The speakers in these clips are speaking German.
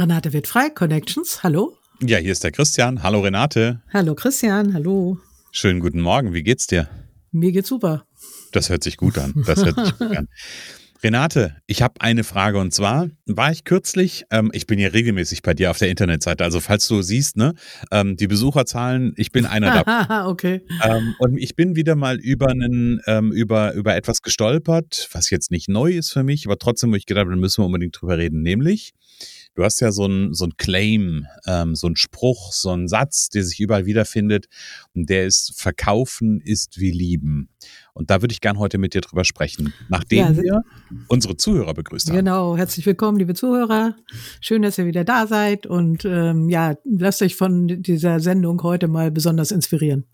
Renate wird frei, Connections, hallo. Ja, hier ist der Christian. Hallo Renate. Hallo Christian, hallo. Schönen guten Morgen, wie geht's dir? Mir geht's super. Das hört sich gut an. Das hört sich gut an. Renate, ich habe eine Frage und zwar war ich kürzlich, ähm, ich bin ja regelmäßig bei dir auf der Internetseite, also falls du siehst, ne, ähm, die Besucherzahlen, ich bin einer da. okay. Ähm, und ich bin wieder mal über einen, ähm, über, über etwas gestolpert, was jetzt nicht neu ist für mich, aber trotzdem, wo ich gedacht habe, müssen wir unbedingt drüber reden, nämlich du hast ja so ein, so ein Claim, ähm, so ein Spruch, so ein Satz, der sich überall wiederfindet und der ist, verkaufen ist wie lieben. Und da würde ich gern heute mit dir drüber sprechen, nachdem ja, wir unsere Zuhörer begrüßt haben. Genau, herzlich willkommen, liebe Zuhörer. Schön, dass ihr wieder da seid und ähm, ja, lasst euch von dieser Sendung heute mal besonders inspirieren.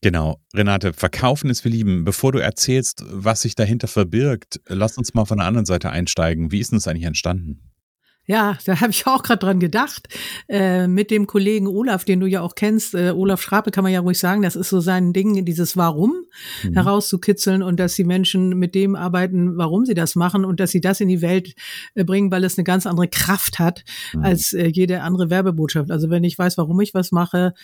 Genau, Renate, verkaufen ist wir lieben. Bevor du erzählst, was sich dahinter verbirgt, lass uns mal von der anderen Seite einsteigen. Wie ist denn das eigentlich entstanden? Ja, da habe ich auch gerade dran gedacht. Äh, mit dem Kollegen Olaf, den du ja auch kennst, äh, Olaf Schrape kann man ja ruhig sagen, das ist so sein Ding, dieses Warum mhm. herauszukitzeln und dass die Menschen mit dem arbeiten, warum sie das machen und dass sie das in die Welt äh, bringen, weil es eine ganz andere Kraft hat mhm. als äh, jede andere Werbebotschaft. Also wenn ich weiß, warum ich was mache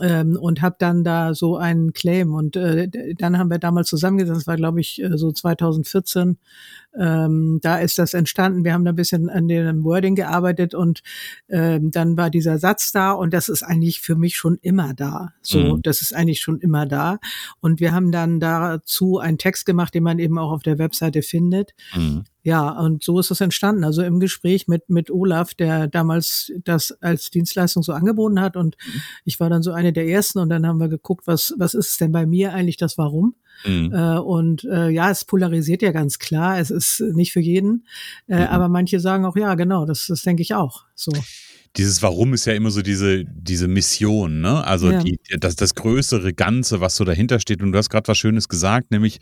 ähm, und habe dann da so einen Claim und äh, dann haben wir damals zusammengesetzt, das war glaube ich äh, so 2014, ähm, da ist das entstanden. Wir haben da ein bisschen an dem Word Wording gearbeitet und ähm, dann war dieser Satz da und das ist eigentlich für mich schon immer da. So, mhm. das ist eigentlich schon immer da. Und wir haben dann dazu einen Text gemacht, den man eben auch auf der Webseite findet. Mhm. Ja, und so ist es entstanden. Also im Gespräch mit, mit Olaf, der damals das als Dienstleistung so angeboten hat. Und mhm. ich war dann so eine der ersten. Und dann haben wir geguckt, was, was ist denn bei mir eigentlich das Warum? Mhm. Äh, und äh, ja, es polarisiert ja ganz klar. Es ist nicht für jeden. Äh, mhm. Aber manche sagen auch, ja, genau, das, das denke ich auch. So dieses Warum ist ja immer so diese, diese Mission, ne? Also ja. die, das, das größere Ganze, was so dahinter steht. Und du hast gerade was Schönes gesagt, nämlich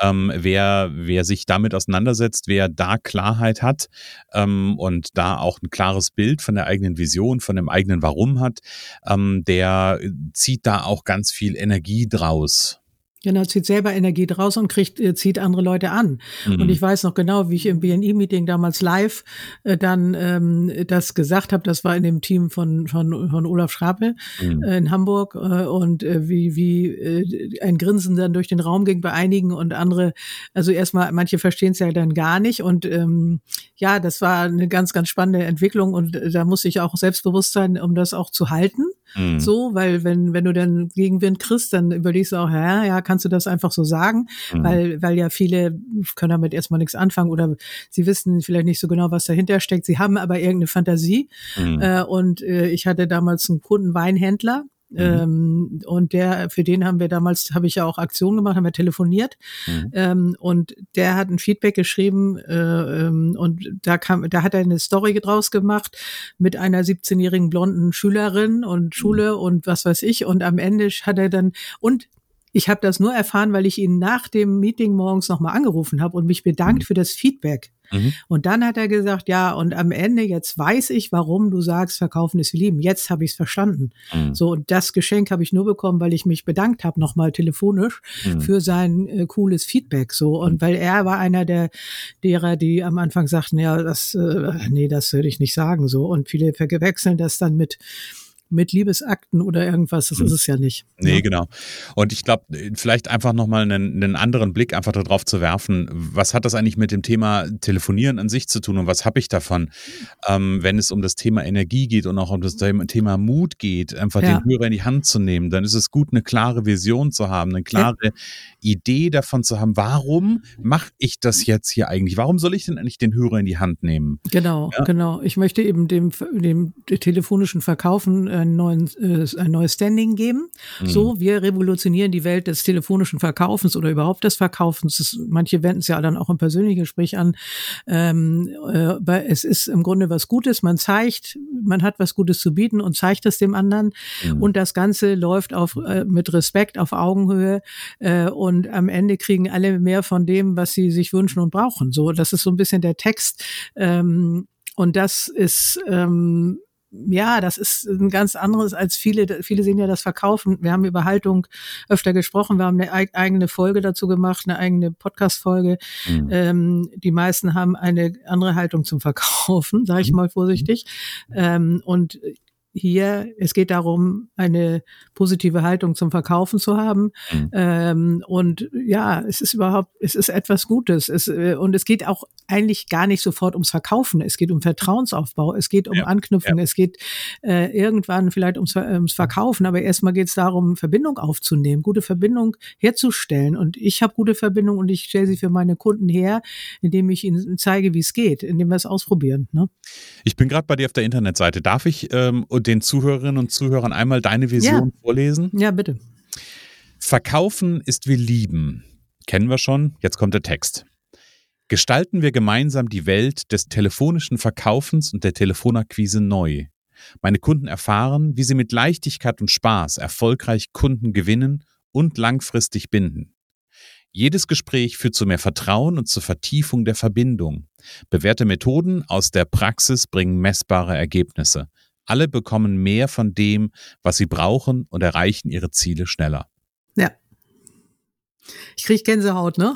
ähm, wer, wer sich damit auseinandersetzt, wer da Klarheit hat ähm, und da auch ein klares Bild von der eigenen Vision, von dem eigenen Warum hat, ähm, der zieht da auch ganz viel Energie draus. Genau, zieht selber Energie draus und kriegt, äh, zieht andere Leute an. Mhm. Und ich weiß noch genau, wie ich im BNI-Meeting damals live äh, dann ähm, das gesagt habe. Das war in dem Team von, von, von Olaf Schrape mhm. äh, in Hamburg. Äh, und äh, wie, wie äh, ein Grinsen dann durch den Raum ging bei einigen und andere, also erstmal, manche verstehen es ja dann gar nicht. Und ähm, ja, das war eine ganz, ganz spannende Entwicklung. Und äh, da musste ich auch selbstbewusst sein, um das auch zu halten. Mhm. So, weil wenn, wenn du dann Gegenwind kriegst, dann überlegst du auch, ja, ja, kannst du das einfach so sagen? Mhm. Weil, weil ja viele können damit erstmal nichts anfangen oder sie wissen vielleicht nicht so genau, was dahinter steckt. Sie haben aber irgendeine Fantasie. Mhm. Äh, und äh, ich hatte damals einen Kunden Weinhändler, Mhm. Ähm, und der, für den haben wir damals, habe ich ja auch Aktionen gemacht, haben wir telefoniert. Mhm. Ähm, und der hat ein Feedback geschrieben äh, ähm, und da kam, da hat er eine Story draus gemacht mit einer 17-jährigen blonden Schülerin und mhm. Schule mhm. und was weiß ich. Und am Ende hat er dann, und ich habe das nur erfahren, weil ich ihn nach dem Meeting morgens nochmal angerufen habe und mich bedankt mhm. für das Feedback. Mhm. Und dann hat er gesagt, ja, und am Ende, jetzt weiß ich, warum du sagst, verkaufen ist wie lieben. Jetzt habe ich es verstanden. Mhm. So, und das Geschenk habe ich nur bekommen, weil ich mich bedankt habe, nochmal telefonisch, mhm. für sein äh, cooles Feedback. So, und mhm. weil er war einer der derer, die am Anfang sagten, ja, das, äh, nee, das würde ich nicht sagen. So, und viele verwechseln das dann mit mit Liebesakten oder irgendwas. Das mhm. ist es ja nicht. Nee, ja. Ne? genau. Und ich glaube, vielleicht einfach nochmal einen, einen anderen Blick einfach darauf zu werfen, was hat das eigentlich mit dem Thema Telefonieren an sich zu tun und was habe ich davon, ähm, wenn es um das Thema Energie geht und auch um das Thema Mut geht, einfach ja. den Hörer in die Hand zu nehmen, dann ist es gut, eine klare Vision zu haben, eine klare ja. Idee davon zu haben, warum mache ich das jetzt hier eigentlich? Warum soll ich denn eigentlich den Hörer in die Hand nehmen? Genau, genau. Ich möchte eben dem, dem telefonischen Verkaufen einen neuen, äh, ein neues Standing geben. Mhm. So, wir revolutionieren die Welt des telefonischen Verkaufens oder überhaupt des Verkaufens. Das, manche wenden es ja dann auch im persönlichen Gespräch an. Ähm, äh, es ist im Grunde was Gutes. Man zeigt, man hat was Gutes zu bieten und zeigt es dem anderen. Mhm. Und das Ganze läuft auf, äh, mit Respekt auf Augenhöhe. Äh, und am Ende kriegen alle mehr von dem, was sie sich wünschen und brauchen. So, das ist so ein bisschen der Text. Ähm, und das ist ähm, ja, das ist ein ganz anderes als viele. Viele sehen ja das Verkaufen. Wir haben über Haltung öfter gesprochen. Wir haben eine eigene Folge dazu gemacht, eine eigene Podcast-Folge. Mhm. Ähm, die meisten haben eine andere Haltung zum Verkaufen, sage ich mhm. mal vorsichtig. Ähm, und hier, es geht darum, eine positive Haltung zum Verkaufen zu haben. Mhm. Ähm, und ja, es ist überhaupt, es ist etwas Gutes. Es, äh, und es geht auch eigentlich gar nicht sofort ums Verkaufen. Es geht um Vertrauensaufbau, es geht um ja. Anknüpfen, ja. es geht äh, irgendwann vielleicht ums, ums Verkaufen, aber erstmal geht es darum, Verbindung aufzunehmen, gute Verbindung herzustellen. Und ich habe gute Verbindung und ich stelle sie für meine Kunden her, indem ich ihnen zeige, wie es geht, indem wir es ausprobieren. Ne? Ich bin gerade bei dir auf der Internetseite. Darf ich ähm, den Zuhörerinnen und Zuhörern einmal deine Vision ja. vorlesen? Ja, bitte. Verkaufen ist wie lieben. Kennen wir schon. Jetzt kommt der Text. Gestalten wir gemeinsam die Welt des telefonischen Verkaufens und der Telefonakquise neu. Meine Kunden erfahren, wie sie mit Leichtigkeit und Spaß erfolgreich Kunden gewinnen und langfristig binden. Jedes Gespräch führt zu mehr Vertrauen und zur Vertiefung der Verbindung. Bewährte Methoden aus der Praxis bringen messbare Ergebnisse. Alle bekommen mehr von dem, was sie brauchen und erreichen ihre Ziele schneller. Ja. Ich kriege Gänsehaut, ne?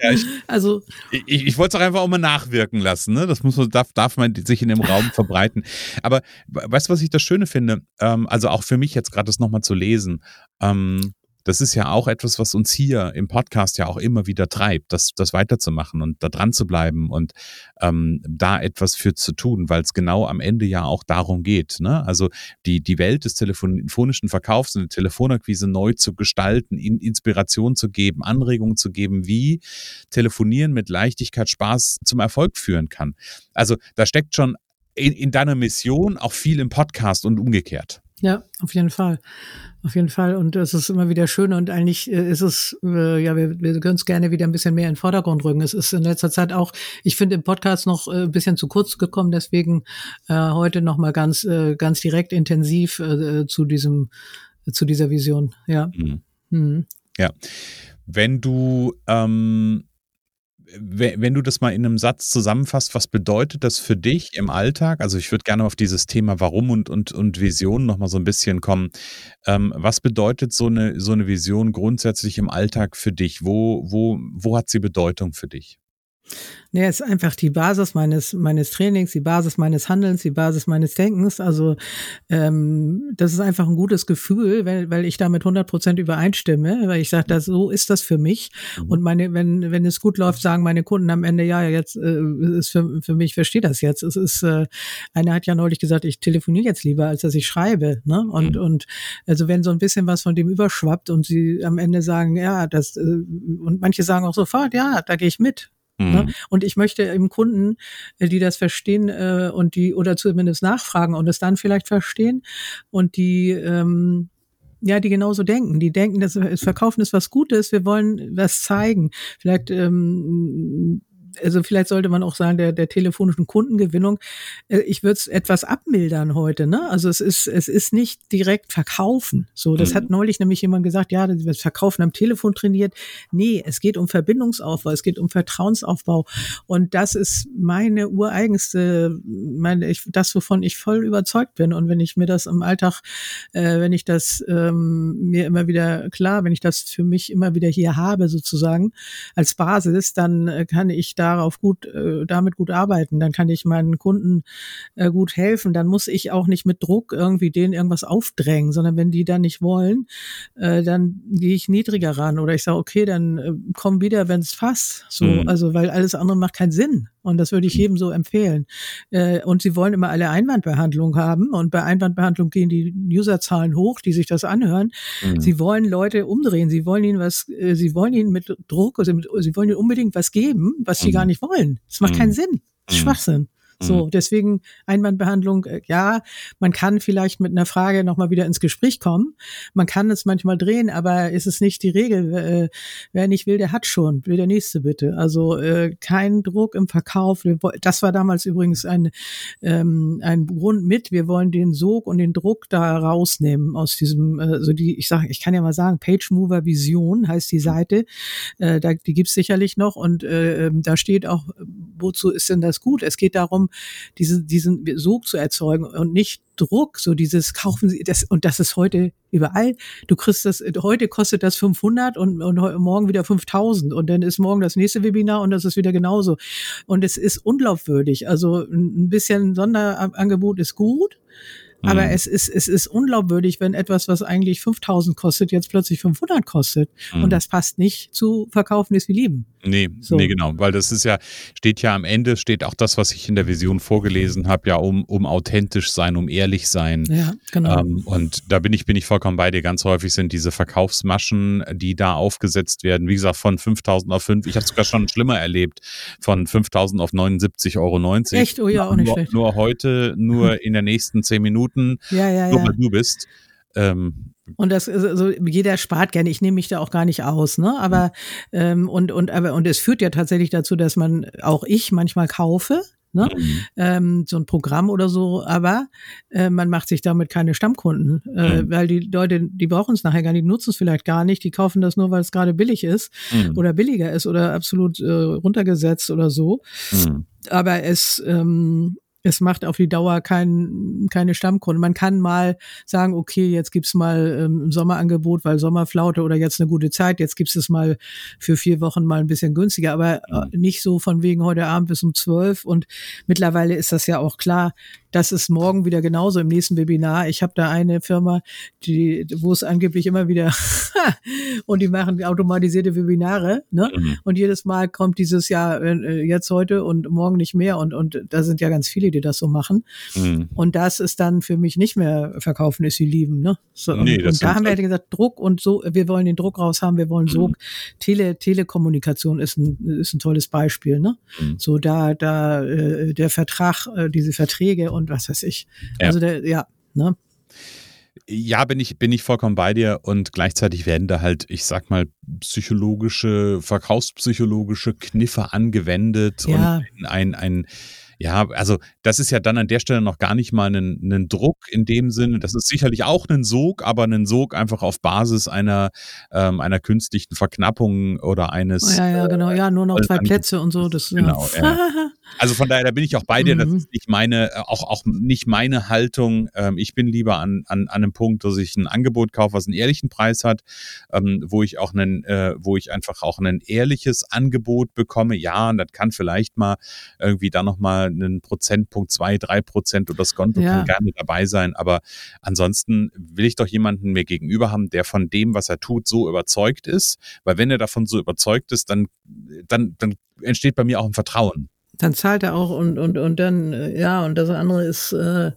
ja, ich, also ich, ich wollte es auch einfach auch mal nachwirken lassen, ne? Das muss man, darf, darf man sich in dem Raum verbreiten. Aber weißt du, was ich das Schöne finde? Ähm, also auch für mich jetzt gerade das nochmal zu lesen. Ähm, das ist ja auch etwas, was uns hier im Podcast ja auch immer wieder treibt, das, das weiterzumachen und da dran zu bleiben und ähm, da etwas für zu tun, weil es genau am Ende ja auch darum geht. Ne? Also die, die Welt des telefonischen Verkaufs und der Telefonakquise neu zu gestalten, in Inspiration zu geben, Anregungen zu geben, wie Telefonieren mit Leichtigkeit, Spaß zum Erfolg führen kann. Also da steckt schon in, in deiner Mission auch viel im Podcast und umgekehrt. Ja, auf jeden Fall. Auf jeden Fall. Und es ist immer wieder schön und eigentlich äh, ist es, äh, ja, wir, wir können es gerne wieder ein bisschen mehr in den Vordergrund rücken. Es ist in letzter Zeit auch, ich finde, im Podcast noch äh, ein bisschen zu kurz gekommen, deswegen äh, heute nochmal ganz, äh, ganz direkt intensiv äh, zu diesem, zu dieser Vision. Ja. Mhm. Mhm. Ja. Wenn du ähm wenn du das mal in einem Satz zusammenfasst, was bedeutet das für dich im Alltag? Also ich würde gerne auf dieses Thema Warum und, und, und Vision nochmal so ein bisschen kommen. Ähm, was bedeutet so eine, so eine Vision grundsätzlich im Alltag für dich? Wo, wo, wo hat sie Bedeutung für dich? Nee, ist einfach die Basis meines, meines Trainings, die Basis meines Handelns, die Basis meines Denkens. Also ähm, das ist einfach ein gutes Gefühl, weil, weil ich damit 100 Prozent übereinstimme, weil ich sage, so ist das für mich. Mhm. Und meine, wenn, wenn es gut läuft, sagen meine Kunden am Ende, ja, jetzt äh, ist für, für mich, verstehe das jetzt. Es ist, äh, einer hat ja neulich gesagt, ich telefoniere jetzt lieber, als dass ich schreibe. Ne? Und, mhm. und also wenn so ein bisschen was von dem überschwappt und sie am Ende sagen, ja, das, äh, und manche sagen auch sofort, ja, da gehe ich mit. Ne? Mhm. Und ich möchte im Kunden, äh, die das verstehen äh, und die oder zumindest nachfragen und es dann vielleicht verstehen und die ähm, ja, die genauso denken. Die denken, das Verkaufen ist was Gutes, wir wollen was zeigen. Vielleicht ähm, also vielleicht sollte man auch sagen, der, der telefonischen Kundengewinnung, äh, ich würde es etwas abmildern heute. Ne? Also es ist, es ist nicht direkt verkaufen. So, das mhm. hat neulich nämlich jemand gesagt, ja, das Verkaufen am Telefon trainiert. Nee, es geht um Verbindungsaufbau, es geht um Vertrauensaufbau. Und das ist meine ureigenste, meine, ich, das, wovon ich voll überzeugt bin. Und wenn ich mir das im Alltag, äh, wenn ich das ähm, mir immer wieder klar, wenn ich das für mich immer wieder hier habe, sozusagen, als Basis, dann äh, kann ich darauf gut, äh, damit gut arbeiten, dann kann ich meinen Kunden äh, gut helfen, dann muss ich auch nicht mit Druck irgendwie denen irgendwas aufdrängen, sondern wenn die dann nicht wollen, äh, dann gehe ich niedriger ran oder ich sage, okay, dann äh, komm wieder, wenn es passt. So, mhm. also weil alles andere macht keinen Sinn. Und das würde ich jedem so empfehlen. Äh, und sie wollen immer alle Einwandbehandlung haben. Und bei Einwandbehandlung gehen die Userzahlen hoch, die sich das anhören. Mhm. Sie wollen Leute umdrehen. Sie wollen ihnen was, äh, sie wollen ihnen mit Druck, also mit, sie wollen ihnen unbedingt was geben, was sie mhm. gar nicht wollen. Das macht keinen mhm. Sinn. Das ist mhm. Schwachsinn. So, mhm. deswegen Einwandbehandlung, äh, ja, man kann vielleicht mit einer Frage nochmal wieder ins Gespräch kommen. Man kann es manchmal drehen, aber ist es nicht die Regel. Äh, wer nicht will, der hat schon. Will der nächste bitte. Also äh, kein Druck im Verkauf. Das war damals übrigens ein, ähm, ein Grund mit. Wir wollen den Sog und den Druck da rausnehmen aus diesem, äh, so die, ich sage, ich kann ja mal sagen, Page Mover Vision heißt die Seite. Äh, da, die gibt's sicherlich noch und äh, ähm, da steht auch, wozu ist denn das gut? Es geht darum, diese, diesen Sog zu erzeugen und nicht Druck, so dieses kaufen Sie das und das ist heute überall. Du kriegst das heute kostet das 500 und, und morgen wieder 5000 und dann ist morgen das nächste Webinar und das ist wieder genauso und es ist unglaubwürdig. Also ein bisschen Sonderangebot ist gut, aber mhm. es ist, es ist unglaubwürdig, wenn etwas, was eigentlich 5000 kostet, jetzt plötzlich 500 kostet. Mhm. Und das passt nicht zu verkaufen ist wie lieben. Nee, so. nee, genau, weil das ist ja, steht ja am Ende, steht auch das, was ich in der Vision vorgelesen habe, ja, um, um authentisch sein, um ehrlich sein. Ja, genau. Ähm, und da bin ich, bin ich vollkommen bei dir. Ganz häufig sind diese Verkaufsmaschen, die da aufgesetzt werden, wie gesagt, von 5000 auf 5, ich habe sogar schon schlimmer erlebt, von 5000 auf 79,90 Euro. Echt? Oh ja, auch nicht nur, schlecht. Nur heute, nur in der nächsten 10 Minuten, ja, ja, nur weil du bist. Ähm, und das also jeder spart gerne. Ich nehme mich da auch gar nicht aus, ne? Aber ähm, und und aber und es führt ja tatsächlich dazu, dass man auch ich manchmal kaufe. Ne? Mhm. Ähm, so ein Programm oder so, aber äh, man macht sich damit keine Stammkunden, äh, mhm. weil die Leute, die brauchen es nachher gar nicht, nutzen es vielleicht gar nicht, die kaufen das nur, weil es gerade billig ist mhm. oder billiger ist oder absolut äh, runtergesetzt oder so. Mhm. Aber es ähm, es macht auf die Dauer kein, keine Stammkunden. Man kann mal sagen, okay, jetzt gibt's mal ähm, ein Sommerangebot, weil Sommerflaute oder jetzt eine gute Zeit, jetzt gibt's es mal für vier Wochen mal ein bisschen günstiger, aber äh, mhm. nicht so von wegen heute Abend bis um zwölf. Und mittlerweile ist das ja auch klar, das ist morgen wieder genauso im nächsten Webinar. Ich habe da eine Firma, die, wo es angeblich immer wieder und die machen automatisierte Webinare, ne? Mhm. Und jedes Mal kommt dieses Jahr äh, jetzt heute und morgen nicht mehr und und da sind ja ganz viele, die das so machen. Mhm. Und das ist dann für mich nicht mehr verkaufen ist sie lieben, ne? So, nee, und, und da haben wir halt gesagt Druck und so, wir wollen den Druck raus haben, wir wollen so mhm. Tele Telekommunikation ist ein ist ein tolles Beispiel, ne? Mhm. So da da äh, der Vertrag, äh, diese Verträge und und was weiß ich. Ja. Also der, ja, ne? Ja, bin ich, bin ich vollkommen bei dir und gleichzeitig werden da halt, ich sag mal, psychologische, verkaufspsychologische Kniffe angewendet ja. und ein, ein, ja, also das ist ja dann an der Stelle noch gar nicht mal ein, ein Druck in dem Sinne. Das ist sicherlich auch ein Sog, aber ein Sog einfach auf Basis einer, ähm, einer künstlichen Verknappung oder eines. Ja, ja, genau. Ja, nur noch äh, zwei Plätze und so. Das, genau. Ja. Also von daher, da bin ich auch bei dir. Das mhm. ist nicht meine, äh, auch, auch nicht meine Haltung. Ähm, ich bin lieber an, an, an einem Punkt, dass ich ein Angebot kaufe, was einen ehrlichen Preis hat, ähm, wo ich auch einen, äh, wo ich einfach auch ein ehrliches Angebot bekomme. Ja, und das kann vielleicht mal irgendwie da nochmal einen Prozentpunkt, zwei, drei Prozent oder das Konto ja. kann gerne dabei sein. Aber ansonsten will ich doch jemanden mir gegenüber haben, der von dem, was er tut, so überzeugt ist. Weil wenn er davon so überzeugt ist, dann, dann, dann entsteht bei mir auch ein Vertrauen dann zahlt er auch und, und, und dann, äh, ja, und das andere ist, äh,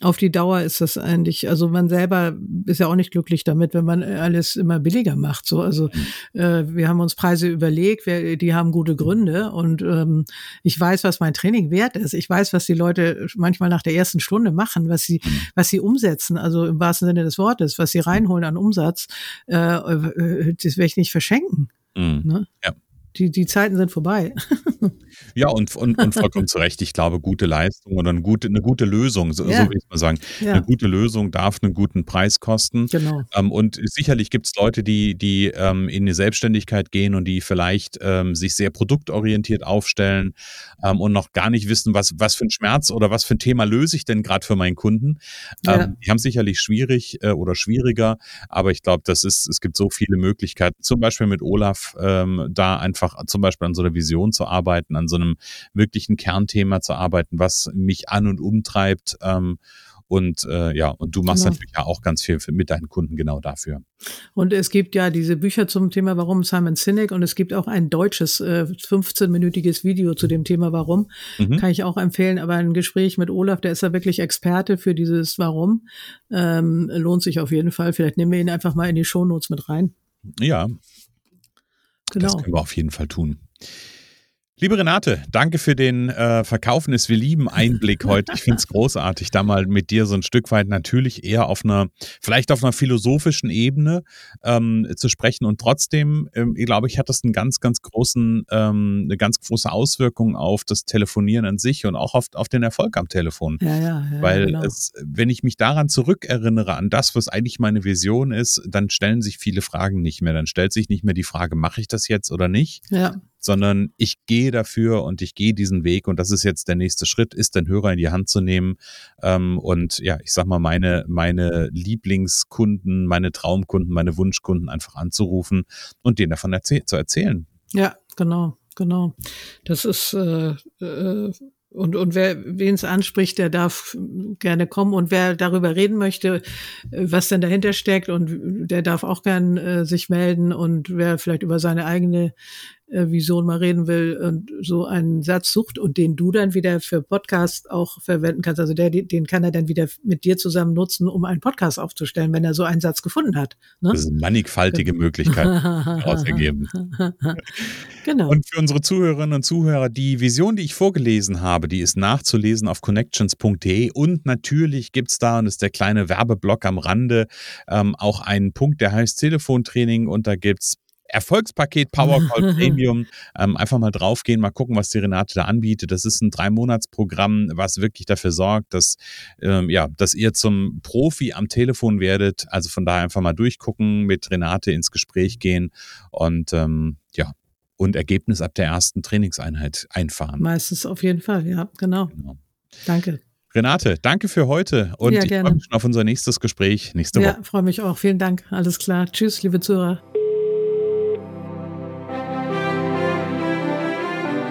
auf die Dauer ist das eigentlich, also man selber ist ja auch nicht glücklich damit, wenn man alles immer billiger macht. So, also äh, wir haben uns Preise überlegt, wir, die haben gute Gründe und ähm, ich weiß, was mein Training wert ist. Ich weiß, was die Leute manchmal nach der ersten Stunde machen, was sie, was sie umsetzen, also im wahrsten Sinne des Wortes, was sie reinholen an Umsatz, äh, äh das werde ich nicht verschenken. Mhm. Ne? Ja die, die Zeiten sind vorbei. ja, und, und, und vollkommen zu Recht. Ich glaube, gute Leistung oder eine gute, eine gute Lösung, so, ja. so will ich mal sagen. Ja. Eine gute Lösung darf einen guten Preis kosten. Genau. Ähm, und sicherlich gibt es Leute, die, die ähm, in die Selbstständigkeit gehen und die vielleicht ähm, sich sehr produktorientiert aufstellen ähm, und noch gar nicht wissen, was, was für ein Schmerz oder was für ein Thema löse ich denn gerade für meinen Kunden. Ja. Ähm, die haben sicherlich schwierig äh, oder schwieriger, aber ich glaube, das ist, es gibt so viele Möglichkeiten, zum Beispiel mit Olaf ähm, da einfach einfach zum Beispiel an so einer Vision zu arbeiten, an so einem wirklichen Kernthema zu arbeiten, was mich an und umtreibt. Ähm, und äh, ja, und du machst genau. natürlich ja auch ganz viel mit deinen Kunden genau dafür. Und es gibt ja diese Bücher zum Thema Warum Simon Sinek und es gibt auch ein deutsches äh, 15-minütiges Video zu dem Thema Warum. Mhm. Kann ich auch empfehlen. Aber ein Gespräch mit Olaf, der ist ja wirklich Experte für dieses Warum. Ähm, lohnt sich auf jeden Fall. Vielleicht nehmen wir ihn einfach mal in die Shownotes mit rein. Ja. Genau. Das können wir auf jeden Fall tun. Liebe Renate, danke für den äh, Verkaufen ist wir lieben Einblick heute. Ich finde es großartig, da mal mit dir so ein Stück weit natürlich eher auf einer, vielleicht auf einer philosophischen Ebene ähm, zu sprechen. Und trotzdem, ähm, ich glaube ich, hat das einen ganz, ganz großen, ähm, eine ganz große Auswirkung auf das Telefonieren an sich und auch auf, auf den Erfolg am Telefon. Ja, ja, ja, Weil genau. es, wenn ich mich daran zurückerinnere, an das, was eigentlich meine Vision ist, dann stellen sich viele Fragen nicht mehr. Dann stellt sich nicht mehr die Frage, mache ich das jetzt oder nicht? Ja sondern ich gehe dafür und ich gehe diesen Weg und das ist jetzt der nächste Schritt, ist den Hörer in die Hand zu nehmen ähm, und ja, ich sag mal, meine, meine Lieblingskunden, meine Traumkunden, meine Wunschkunden einfach anzurufen und denen davon erzäh zu erzählen. Ja, genau, genau. Das ist äh, äh, und, und wer wen es anspricht, der darf gerne kommen. Und wer darüber reden möchte, was denn dahinter steckt, und der darf auch gern äh, sich melden. Und wer vielleicht über seine eigene äh, Vision mal reden will und so einen Satz sucht und den du dann wieder für Podcast auch verwenden kannst. Also der, den kann er dann wieder mit dir zusammen nutzen, um einen Podcast aufzustellen, wenn er so einen Satz gefunden hat. Ne? Das sind mannigfaltige Möglichkeiten daraus ergeben. genau. Und für unsere Zuhörerinnen und Zuhörer, die Vision, die ich vorgelesen habe, die ist nachzulesen auf connections.de und natürlich gibt's da, und das ist der kleine Werbeblock am Rande, ähm, auch einen Punkt, der heißt Telefontraining und da gibt's Erfolgspaket Powercall Premium. Ähm, einfach mal draufgehen, mal gucken, was die Renate da anbietet. Das ist ein Drei-Monats-Programm, was wirklich dafür sorgt, dass, ähm, ja, dass ihr zum Profi am Telefon werdet. Also von daher einfach mal durchgucken, mit Renate ins Gespräch gehen und ähm, ja, und Ergebnis ab der ersten Trainingseinheit einfahren. Meistens auf jeden Fall, ja, genau. genau. Danke. Renate, danke für heute und ja, ich freue mich schon auf unser nächstes Gespräch nächste Woche. Ja, freue mich auch. Vielen Dank. Alles klar. Tschüss, liebe Zuhörer.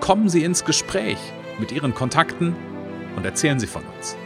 kommen Sie ins Gespräch mit Ihren Kontakten und erzählen Sie von uns.